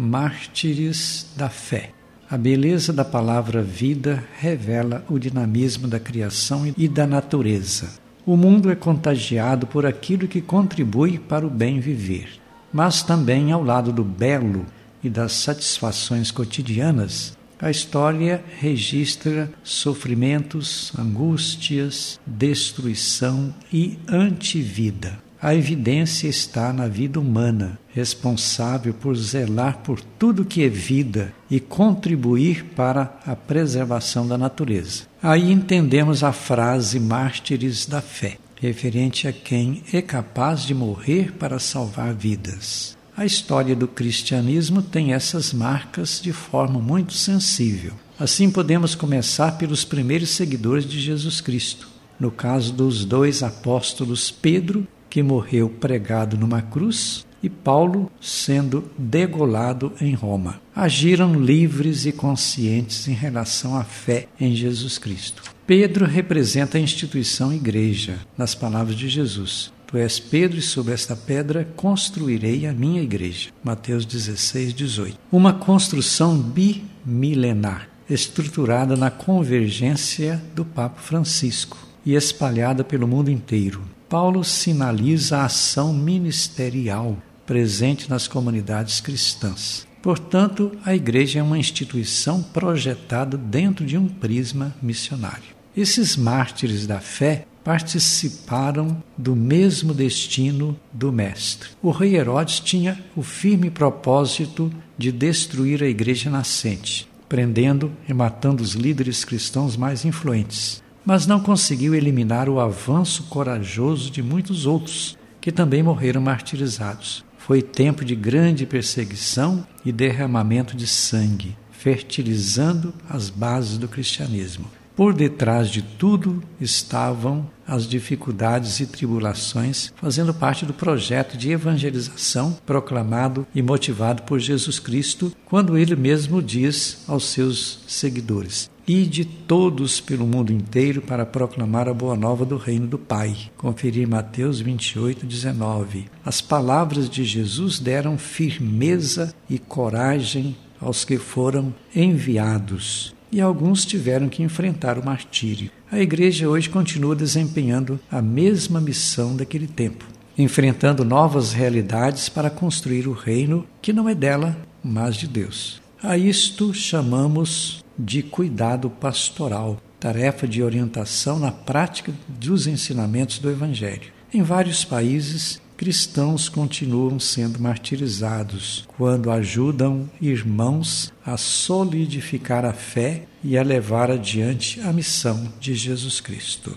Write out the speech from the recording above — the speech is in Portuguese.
Mártires da Fé. A beleza da palavra vida revela o dinamismo da criação e da natureza. O mundo é contagiado por aquilo que contribui para o bem viver, mas também ao lado do belo e das satisfações cotidianas, a história registra sofrimentos, angústias, destruição e antivida. A evidência está na vida humana, responsável por zelar por tudo que é vida e contribuir para a preservação da natureza. Aí entendemos a frase mártires da fé, referente a quem é capaz de morrer para salvar vidas. A história do cristianismo tem essas marcas de forma muito sensível. Assim, podemos começar pelos primeiros seguidores de Jesus Cristo. No caso dos dois apóstolos Pedro, que morreu pregado numa cruz, e Paulo, sendo degolado em Roma. Agiram livres e conscientes em relação à fé em Jesus Cristo. Pedro representa a instituição igreja, nas palavras de Jesus. Tu és Pedro, e sobre esta pedra construirei a minha igreja. Mateus 16, 18. Uma construção bimilenar, estruturada na convergência do Papa Francisco e espalhada pelo mundo inteiro. Paulo sinaliza a ação ministerial presente nas comunidades cristãs. Portanto, a igreja é uma instituição projetada dentro de um prisma missionário. Esses mártires da fé participaram do mesmo destino do Mestre. O rei Herodes tinha o firme propósito de destruir a igreja nascente, prendendo e matando os líderes cristãos mais influentes, mas não conseguiu eliminar o avanço corajoso de muitos outros que também morreram martirizados. Foi tempo de grande perseguição e derramamento de sangue, fertilizando as bases do cristianismo. Por detrás de tudo estavam as dificuldades e tribulações, fazendo parte do projeto de evangelização proclamado e motivado por Jesus Cristo, quando ele mesmo diz aos seus seguidores: Ide todos pelo mundo inteiro para proclamar a boa nova do reino do Pai. Conferir Mateus 28, 19. As palavras de Jesus deram firmeza e coragem aos que foram enviados e alguns tiveram que enfrentar o martírio. A igreja hoje continua desempenhando a mesma missão daquele tempo, enfrentando novas realidades para construir o reino que não é dela, mas de Deus. A isto chamamos de cuidado pastoral, tarefa de orientação na prática dos ensinamentos do Evangelho. Em vários países, cristãos continuam sendo martirizados quando ajudam irmãos a solidificar a fé e a levar adiante a missão de Jesus Cristo.